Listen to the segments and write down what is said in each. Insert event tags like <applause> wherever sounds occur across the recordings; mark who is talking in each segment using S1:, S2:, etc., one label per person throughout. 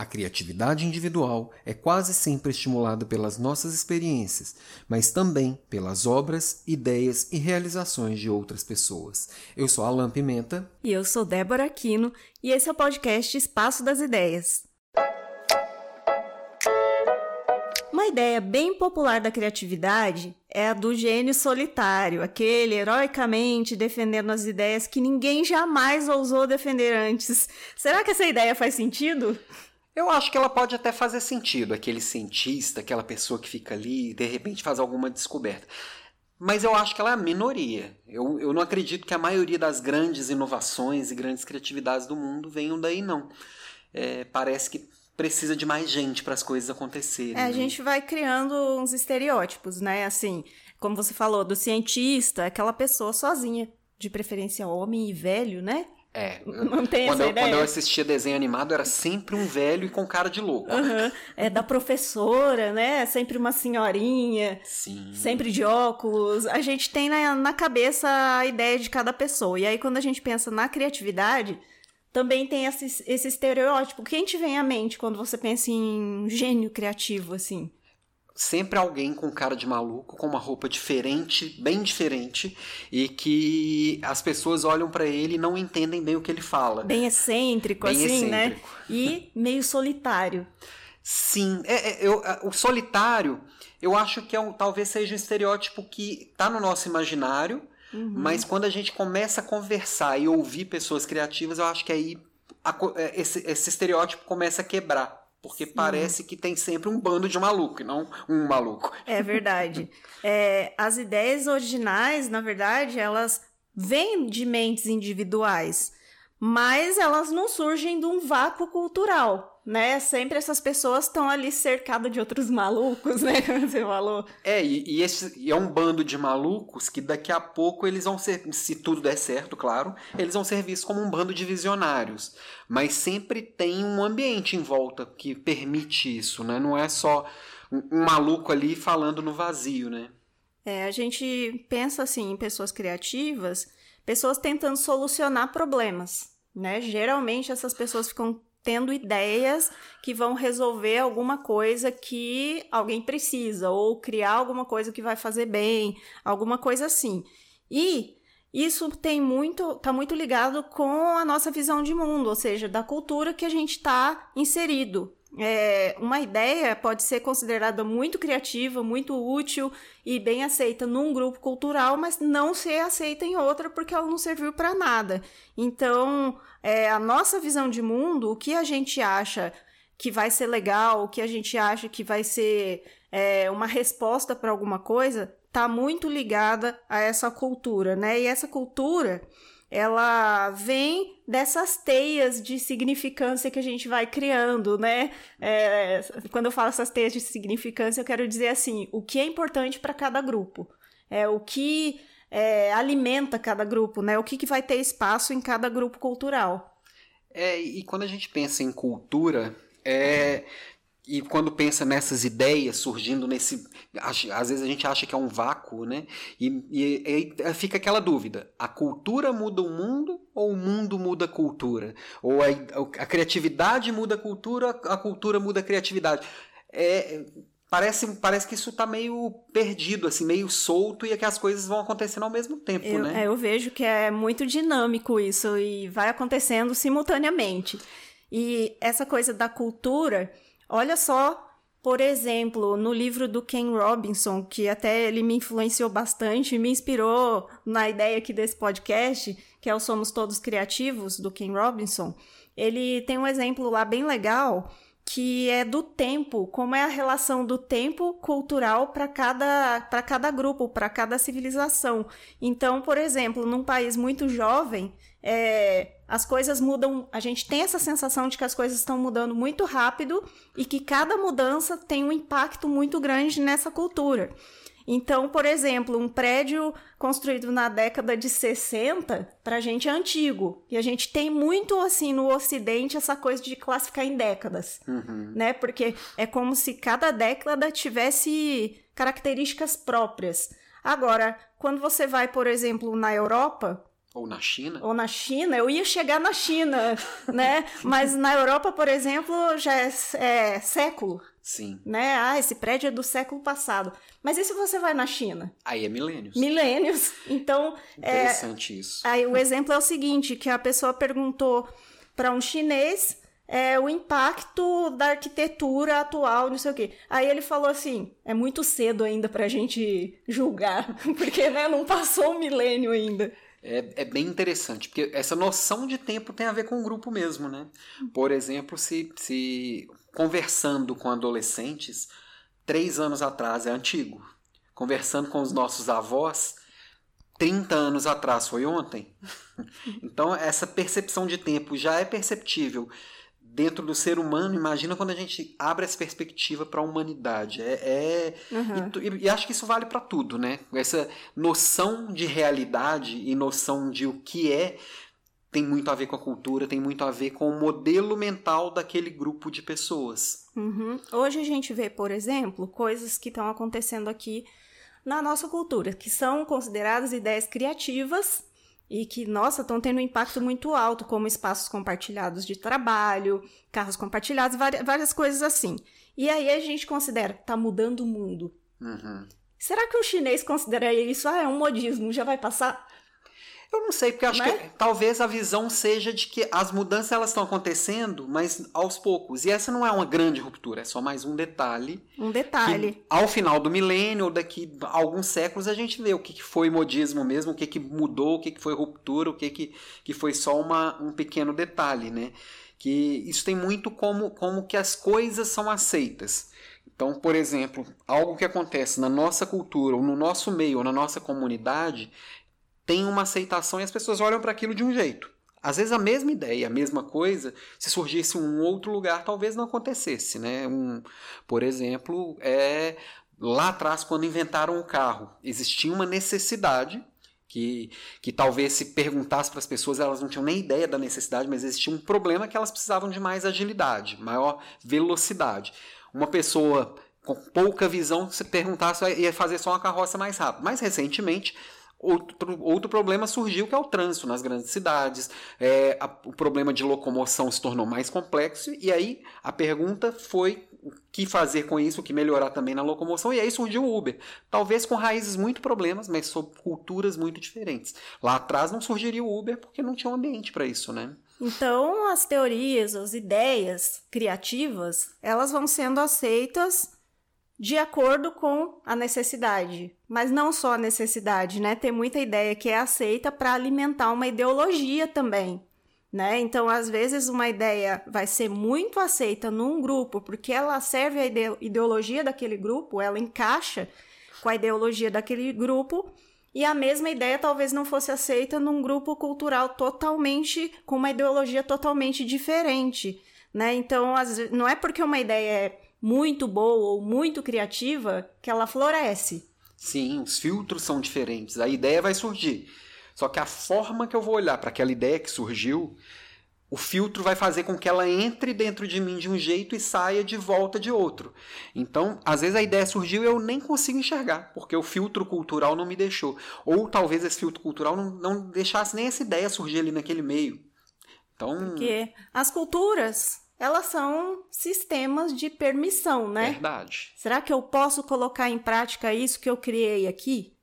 S1: A criatividade individual é quase sempre estimulada pelas nossas experiências, mas também pelas obras, ideias e realizações de outras pessoas. Eu sou Alan Pimenta.
S2: E eu sou Débora Aquino, e esse é o podcast Espaço das Ideias. Uma ideia bem popular da criatividade é a do gênio solitário, aquele heroicamente defendendo as ideias que ninguém jamais ousou defender antes. Será que essa ideia faz sentido?
S1: Eu acho que ela pode até fazer sentido, aquele cientista, aquela pessoa que fica ali e de repente faz alguma descoberta. Mas eu acho que ela é a minoria. Eu, eu não acredito que a maioria das grandes inovações e grandes criatividades do mundo venham daí, não. É, parece que precisa de mais gente para as coisas acontecerem.
S2: É, a
S1: né?
S2: gente vai criando uns estereótipos, né? Assim, como você falou, do cientista, aquela pessoa sozinha, de preferência homem e velho, né?
S1: É.
S2: Não tem
S1: quando
S2: essa
S1: eu,
S2: ideia?
S1: Quando eu assistia desenho animado, era sempre um velho e com cara de louco.
S2: Uhum. É da professora, né? Sempre uma senhorinha,
S1: Sim.
S2: sempre de óculos. A gente tem na, na cabeça a ideia de cada pessoa. E aí, quando a gente pensa na criatividade, também tem esse, esse estereótipo. Quem te vem à mente quando você pensa em gênio criativo, assim?
S1: Sempre alguém com cara de maluco, com uma roupa diferente, bem diferente, e que as pessoas olham para ele e não entendem bem o que ele fala.
S2: Bem excêntrico,
S1: Bem
S2: assim, né?
S1: excêntrico.
S2: E meio solitário.
S1: Sim, é, é, eu, o solitário, eu acho que é um, talvez seja um estereótipo que está no nosso imaginário,
S2: Uhum.
S1: mas quando a gente começa a conversar e ouvir pessoas criativas, eu acho que aí a é, esse, esse estereótipo começa a quebrar. Porque parece que tem sempre um bando de maluco e não um maluco.
S2: É verdade. <laughs> É, as ideias originais, na verdade, elas vêm de mentes individuais, mas elas não surgem de um vácuo cultural, né? Sempre essas pessoas estão ali cercadas de outros malucos, né? <laughs> Como você falou.
S1: É, e, e esse e é um bando de malucos que daqui a pouco eles vão ser, se tudo der certo, claro, eles vão ser vistos como um bando de visionários. Mas sempre tem um ambiente em volta que permite isso, né? Não é só um, um maluco ali falando no vazio, né?
S2: É, a gente pensa assim em pessoas criativas, pessoas tentando solucionar problemas, né? Geralmente essas pessoas ficam tendo ideias que vão resolver alguma coisa que alguém precisa ou criar alguma coisa que vai fazer bem, alguma coisa assim. E isso tem muito, tá muito ligado com a nossa visão de mundo, ou seja, da cultura que a gente está inserido. É, uma ideia pode ser considerada muito criativa, muito útil e bem aceita num grupo cultural, mas não ser aceita em outra porque ela não serviu para nada. Então, é, a nossa visão de mundo, o que a gente acha que vai ser legal, o que a gente acha que vai ser é, uma resposta para alguma coisa, tá muito ligada a essa cultura, né? E essa cultura ela vem dessas teias de significância que a gente vai criando, né? É, quando eu falo essas teias de significância, eu quero dizer assim: o que é importante para cada grupo, é o que é, alimenta cada grupo, né? O que, que vai ter espaço em cada grupo cultural.
S1: É, e quando a gente pensa em cultura, é, e quando pensa nessas ideias surgindo nesse. Às vezes a gente acha que é um vácuo, né? E, e- e fica aquela dúvida: a cultura muda o mundo ou o mundo muda a cultura? Ou a, a criatividade muda a cultura, a cultura muda a criatividade? É, parece, parece que isso tá meio perdido, assim, meio solto e é que as coisas vão acontecendo ao mesmo tempo,
S2: Eu,
S1: né?
S2: é, eu vejo que é muito dinâmico isso e vai acontecendo simultaneamente. E essa coisa da cultura, olha só, por exemplo, no livro do Ken Robinson, que até ele me influenciou bastante, me inspirou na ideia aqui desse podcast, que é o Somos Todos Criativos, do Ken Robinson. Ele tem um exemplo lá bem legal que é do tempo, como é a relação do tempo cultural para cada, para cada grupo, para cada civilização. Então, por exemplo, num país muito jovem, é, as coisas mudam, a gente tem essa sensação de que as coisas estão mudando muito rápido e que cada mudança tem um impacto muito grande nessa cultura. Então, por exemplo, um prédio construído na década de 60, pra gente é antigo. E a gente tem muito, assim, no Ocidente, essa coisa de classificar em décadas,
S1: Uhum.
S2: né? Porque é como se cada década tivesse características próprias. Agora, quando você vai, por exemplo, na Europa,
S1: Ou na China?
S2: Ou na China, eu ia chegar na China, <laughs> né? Mas na Europa, por exemplo, já é, é, século.
S1: Sim.
S2: Né? Ah, esse prédio é do século passado. Mas e se você vai na China?
S1: Aí é milênios.
S2: Milênios. <laughs> Então.
S1: Interessante
S2: é,
S1: isso.
S2: Aí o exemplo é o seguinte: que a pessoa perguntou para um chinês é, o impacto da arquitetura atual, não sei o quê. Aí ele falou assim: é muito cedo ainda para a gente julgar, <laughs> porque né, não passou um milênio ainda.
S1: É, é, bem interessante, porque essa noção de tempo tem a ver com o grupo mesmo, né? Por exemplo, se, se conversando com adolescentes, três anos atrás é antigo. Conversando com os nossos avós, 30 anos atrás foi ontem. <laughs> Então, essa percepção de tempo já é perceptível dentro do ser humano, imagina quando a gente abre essa perspectiva para a humanidade. É, é uhum. e, e, acho que isso vale para tudo, né? Essa noção de realidade e noção de o que é tem muito a ver com a cultura, tem muito a ver com o modelo mental daquele grupo de pessoas.
S2: Uhum. Hoje a gente vê, por exemplo, coisas que estão acontecendo aqui na nossa cultura, que são consideradas ideias criativas e que, nossa, estão tendo um impacto muito alto, como espaços compartilhados de trabalho, carros compartilhados, várias, várias coisas assim. E aí a gente considera, tá mudando o mundo.
S1: Uhum.
S2: Será que o chinês considera isso, ah, é um modismo, já vai passar?
S1: Eu não sei, porque acho que é? talvez a visão seja de que as mudanças elas estão acontecendo, mas aos poucos. E essa não é uma grande ruptura, é só mais um detalhe.
S2: Um detalhe.
S1: Que, ao final do milênio, ou daqui a alguns séculos, a gente vê o que, que foi modismo mesmo, o que, que mudou, o que, que foi ruptura, o que, que, que foi só uma, um pequeno detalhe, né? Que isso tem muito como, como que as coisas são aceitas. Então, por exemplo, algo que acontece na nossa cultura, ou no nosso meio, ou na nossa comunidade, tem uma aceitação e as pessoas olham para aquilo de um jeito. Às vezes a mesma ideia, a mesma coisa, se surgisse em um outro lugar, talvez não acontecesse, né? Um, por exemplo, é lá atrás quando inventaram o carro, existia uma necessidade que, que talvez se perguntasse para as pessoas, elas não tinham nem ideia da necessidade, mas existia um problema que elas precisavam de mais agilidade, maior velocidade. Uma pessoa com pouca visão, se perguntasse, ia fazer só uma carroça mais rápida. Mais recentemente, Outro, outro problema surgiu que é o trânsito nas grandes cidades, é, a, o problema de locomoção se tornou mais complexo, e aí a pergunta foi o que fazer com isso, o que melhorar também na locomoção, e aí surgiu o Uber. Talvez com raízes muito problemas, mas sob culturas muito diferentes. Lá atrás não surgiria o Uber porque não tinha um ambiente para isso, né?
S2: Então as teorias, as ideias criativas, elas vão sendo aceitas de acordo com a necessidade. Mas não só a necessidade, né? Tem muita ideia que é aceita para alimentar uma ideologia também. Né? Então, às vezes, uma ideia vai ser muito aceita num grupo porque ela serve a ideologia daquele grupo, ela encaixa com a ideologia daquele grupo, e a mesma ideia talvez não fosse aceita num grupo cultural totalmente com uma ideologia totalmente diferente. Né? Então, não é porque uma ideia é muito boa ou muito criativa que ela floresce.
S1: Sim, os filtros são diferentes, a ideia vai surgir. Só que a forma que eu vou olhar para aquela ideia que surgiu, o filtro vai fazer com que ela entre dentro de mim de um jeito e saia de volta de outro. Então, às vezes a ideia surgiu e eu nem consigo enxergar, porque o filtro cultural não me deixou. Ou talvez esse filtro cultural não, não deixasse nem essa ideia surgir ali naquele meio. Então...
S2: Porque as culturas elas são sistemas de permissão, né?
S1: Verdade.
S2: Será que eu posso colocar em prática isso que eu criei aqui?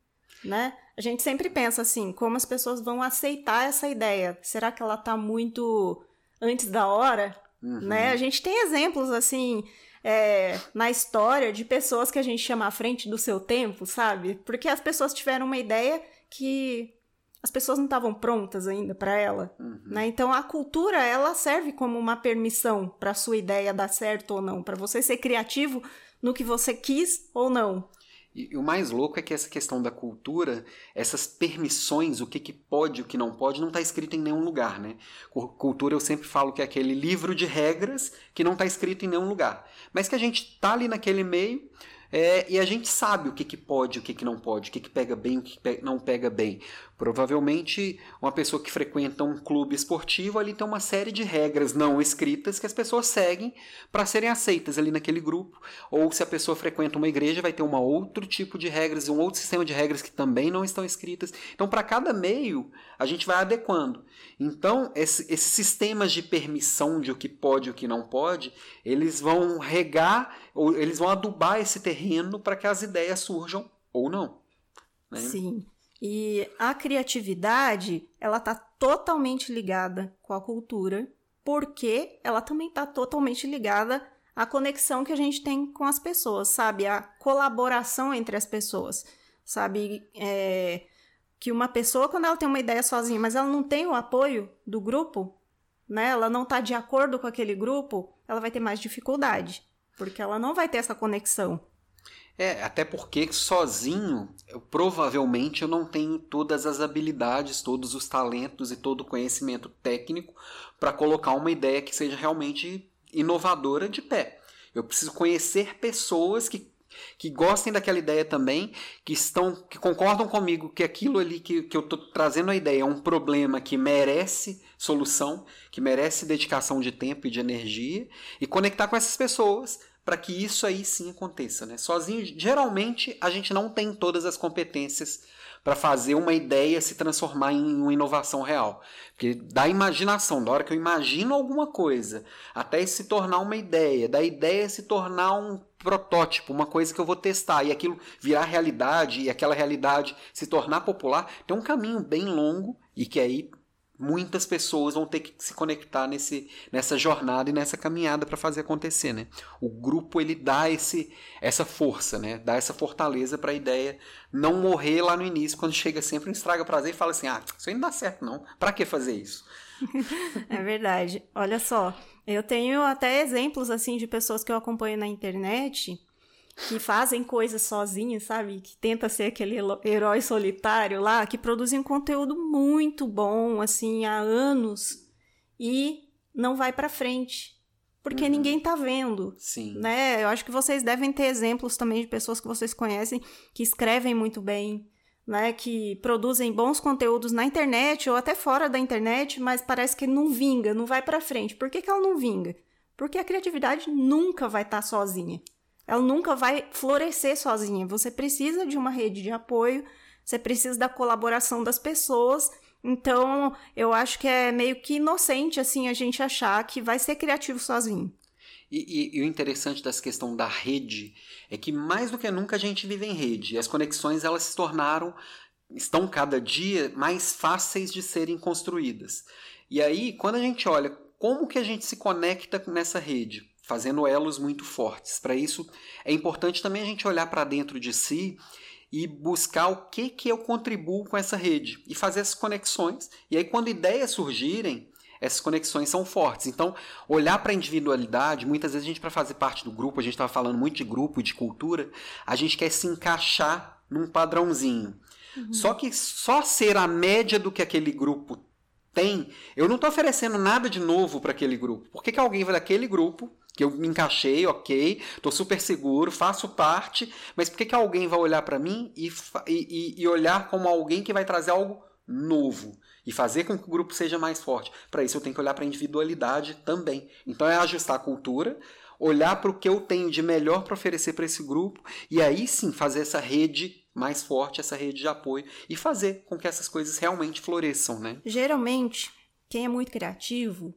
S2: Né? A gente sempre pensa assim, como as pessoas vão aceitar essa ideia? Será que ela está muito antes da hora? Uhum. Né? A gente tem exemplos assim é, na história de pessoas que a gente chama à frente do seu tempo, sabe? Porque as pessoas tiveram uma ideia que as pessoas não estavam prontas ainda para ela, uhum. né? Então a cultura ela serve como uma permissão para sua ideia dar certo ou não, para você ser criativo no que você quis ou não.
S1: E, e, o mais louco é que essa questão da cultura, essas permissões, o que, que pode, o que não pode, não está escrito em nenhum lugar, né? Cultura eu sempre falo que é aquele livro de regras que não está escrito em nenhum lugar, mas que a gente está ali naquele meio é, e a gente sabe o que, que pode, o que, que não pode, o que, que pega bem, o que, que não pega bem. Provavelmente, uma pessoa que frequenta um clube esportivo ali tem uma série de regras não escritas que as pessoas seguem para serem aceitas ali naquele grupo. Ou se a pessoa frequenta uma igreja, vai ter um outro tipo de regras, um outro sistema de regras que também não estão escritas. Então, para cada meio, a gente vai adequando. Então, esse, esses sistemas de permissão de o que pode e o que não pode, eles vão regar, ou eles vão adubar esse terreno para que as ideias surjam ou não.
S2: Né? Sim. E a criatividade, ela está totalmente ligada com a cultura, porque ela também está totalmente ligada à conexão que a gente tem com as pessoas, sabe? A colaboração entre as pessoas, sabe? É, que uma pessoa, quando ela tem uma ideia sozinha, mas ela não tem o apoio do grupo, né? Ela não está de acordo com aquele grupo, ela vai ter mais dificuldade, porque ela não vai ter essa conexão.
S1: É, até porque sozinho, eu, provavelmente eu não tenho todas as habilidades, todos os talentos e todo o conhecimento técnico para colocar uma ideia que seja realmente inovadora de pé. Eu preciso conhecer pessoas que, que gostem daquela ideia também, que estão que concordam comigo que aquilo ali que, que eu estou trazendo a ideia é um problema que merece solução, que merece dedicação de tempo e de energia, e conectar com essas pessoas para que isso aí sim aconteça. Né? Sozinho, geralmente, a gente não tem todas as competências para fazer uma ideia se transformar em uma inovação real. Porque da imaginação, da hora que eu imagino alguma coisa, até se tornar uma ideia, da ideia se tornar um protótipo, uma coisa que eu vou testar e aquilo virar realidade e aquela realidade se tornar popular, tem um caminho bem longo e que aí muitas pessoas vão ter que se conectar nesse, nessa jornada e nessa caminhada para fazer acontecer, né? O grupo ele dá esse essa força, né? Dá essa fortaleza para a ideia não morrer lá no início quando chega sempre um estraga prazer e fala assim: "Ah, isso aí não dá certo não. Para que fazer isso?" <laughs>
S2: é verdade. Olha só, eu tenho até exemplos assim de pessoas que eu acompanho na internet que fazem coisas sozinhos, sabe? Que tenta ser aquele herói solitário lá, que produzem conteúdo muito bom, assim, há anos e não vai para frente. Porque uhum. ninguém tá vendo.
S1: Sim.
S2: Né? Eu acho que vocês devem ter exemplos também de pessoas que vocês conhecem que escrevem muito bem, né? Que produzem bons conteúdos na internet ou até fora da internet, mas parece que não vinga, não vai para frente. Por que, que ela não vinga? Porque a criatividade nunca vai estar tá sozinha ela nunca vai florescer sozinha. Você precisa de uma rede de apoio, você precisa da colaboração das pessoas. Então, eu acho que é meio que inocente assim a gente achar que vai ser criativo sozinho.
S1: E, e, e, o interessante dessa questão da rede é que mais do que nunca a gente vive em rede. E as conexões elas se tornaram, estão cada dia mais fáceis de serem construídas. E aí, quando a gente olha como que a gente se conecta nessa rede, fazendo elos muito fortes. Para isso, é importante também a gente olhar para dentro de si e buscar o que, que eu contribuo com essa rede e fazer essas conexões. E aí, quando ideias surgirem, essas conexões são fortes. Então, olhar para a individualidade, muitas vezes a gente, para fazer parte do grupo, a gente estava falando muito de grupo e de cultura, a gente quer se encaixar num padrãozinho. Uhum. Só que só ser a média do que aquele grupo tem, eu não estou oferecendo nada de novo para aquele grupo. Por que, que alguém vai daquele grupo que eu me encaixei, ok, tô super seguro, faço parte, mas por que, que alguém vai olhar para mim e, e, e olhar como alguém que vai trazer algo novo e fazer com que o grupo seja mais forte? Para isso eu tenho que olhar para a individualidade também. Então é ajustar a cultura, olhar para o que eu tenho de melhor para oferecer para esse grupo e aí sim fazer essa rede mais forte, essa rede de apoio e fazer com que essas coisas realmente floresçam, né?
S2: Geralmente, quem é muito criativo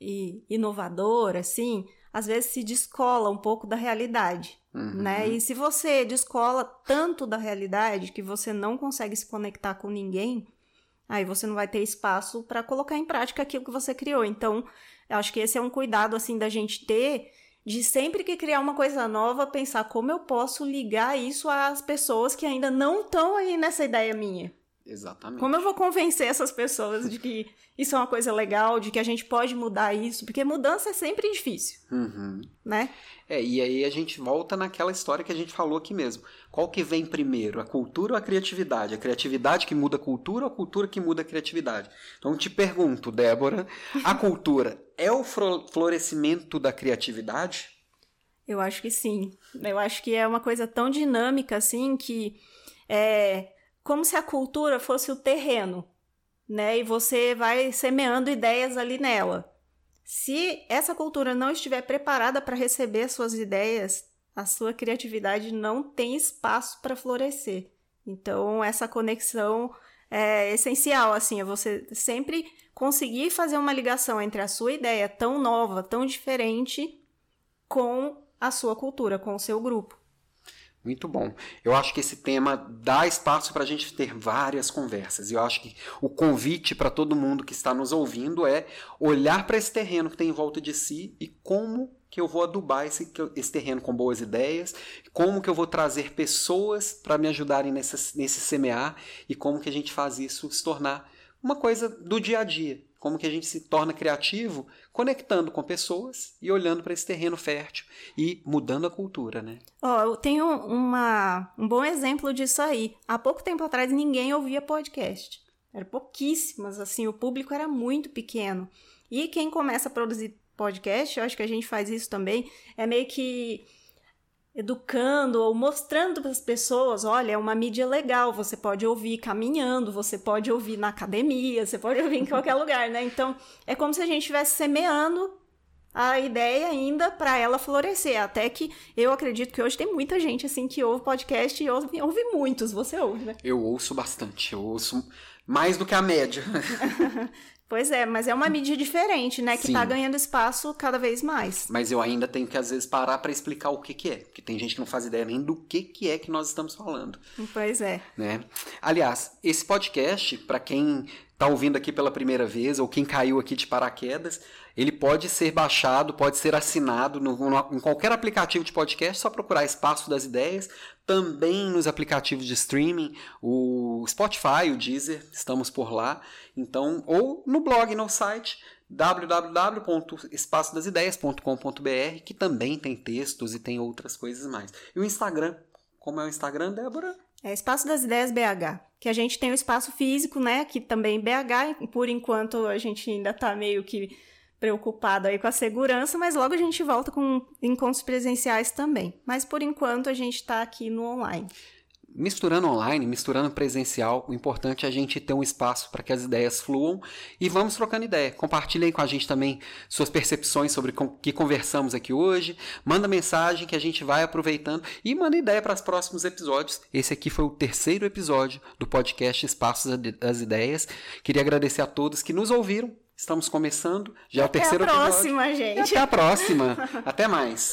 S2: e inovador, assim, às vezes se descola um pouco da realidade, uhum. né? E se você descola tanto da realidade que você não consegue se conectar com ninguém, aí você não vai ter espaço para colocar em prática aquilo que você criou. Então, eu acho que esse é um cuidado assim da gente ter de sempre que criar uma coisa nova, pensar como eu posso ligar isso às pessoas que ainda não estão aí nessa ideia minha.
S1: Exatamente.
S2: Como eu vou convencer essas pessoas de que isso é uma coisa legal, de que a gente pode mudar isso? Porque mudança é sempre difícil,
S1: uhum.
S2: né?
S1: É, e aí a gente volta naquela história que a gente falou aqui mesmo. Qual que vem primeiro, a cultura ou a criatividade? A criatividade que muda a cultura ou a cultura que muda a criatividade? Então te pergunto, Débora, a <laughs> cultura é o florescimento da criatividade?
S2: Eu acho que sim. Eu acho que é uma coisa tão dinâmica assim que é, como se a cultura fosse o terreno, né? E você vai semeando ideias ali nela. Se essa cultura não estiver preparada para receber suas ideias, a sua criatividade não tem espaço para florescer. Então, essa conexão é essencial, assim, é você sempre conseguir fazer uma ligação entre a sua ideia tão nova, tão diferente, com a sua cultura, com o seu grupo.
S1: Muito bom. Eu acho que esse tema dá espaço para a gente ter várias conversas. E eu acho que o convite para todo mundo que está nos ouvindo é olhar para esse terreno que tem em volta de si e como que eu vou adubar esse, esse terreno com boas ideias, como que eu vou trazer pessoas para me ajudarem nesse, nesse semear e como que a gente faz isso se tornar uma coisa do dia a dia. Como que a gente se torna criativo conectando com pessoas e olhando para esse terreno fértil e mudando a cultura, né?
S2: Ó, oh, eu tenho uma, um bom exemplo disso aí. Há pouco tempo atrás ninguém ouvia podcast. Era pouquíssimas, assim, o público era muito pequeno. E quem começa a produzir podcast, eu acho que a gente faz isso também, é meio que educando ou mostrando para as pessoas, olha, é uma mídia legal, você pode ouvir caminhando, você pode ouvir na academia, você pode ouvir em qualquer <laughs> lugar, né? Então, é como se a gente estivesse semeando a ideia ainda para ela florescer, até que eu acredito que hoje tem muita gente assim que ouve podcast e ouve, ouve muitos, você ouve, né?
S1: Eu ouço bastante, eu ouço mais do que a média. <laughs>
S2: Pois é, mas é uma mídia diferente, né? Que Sim. tá ganhando espaço cada vez mais.
S1: Mas eu ainda tenho que, às vezes, parar para explicar o que, que é. Porque tem gente que não faz ideia nem do que, que é que nós estamos falando.
S2: Pois é.
S1: Né? Aliás, esse podcast, para quem tá ouvindo aqui pela primeira vez, ou quem caiu aqui de paraquedas, ele pode ser baixado, pode ser assinado no, no, em qualquer aplicativo de podcast, só procurar Espaço das Ideias, também nos aplicativos de streaming, o Spotify, o Deezer, estamos por lá. Então, ou no blog, no site www.espaçodasideias.com.br, que também tem textos e tem outras coisas mais. E o Instagram, como é o Instagram, Débora?
S2: É Espaço das Ideias BH, que a gente tem o espaço físico, né, que também BH, por enquanto a gente ainda está meio que preocupado aí com a segurança, mas logo a gente volta com encontros presenciais também. Mas por enquanto a gente está aqui no online.
S1: Misturando online, misturando presencial, o importante é a gente ter um espaço para que as ideias fluam e vamos trocando ideia. Compartilhem com a gente também suas percepções sobre o que conversamos aqui hoje. Manda mensagem que a gente vai aproveitando e manda ideia para os próximos episódios. Esse aqui foi o terceiro episódio do podcast Espaços das Ideias. Queria agradecer a todos que nos ouviram Estamos começando, já é o terceiro
S2: episódio. Até a próxima,
S1: episódio.
S2: gente.
S1: E até a próxima. até mais.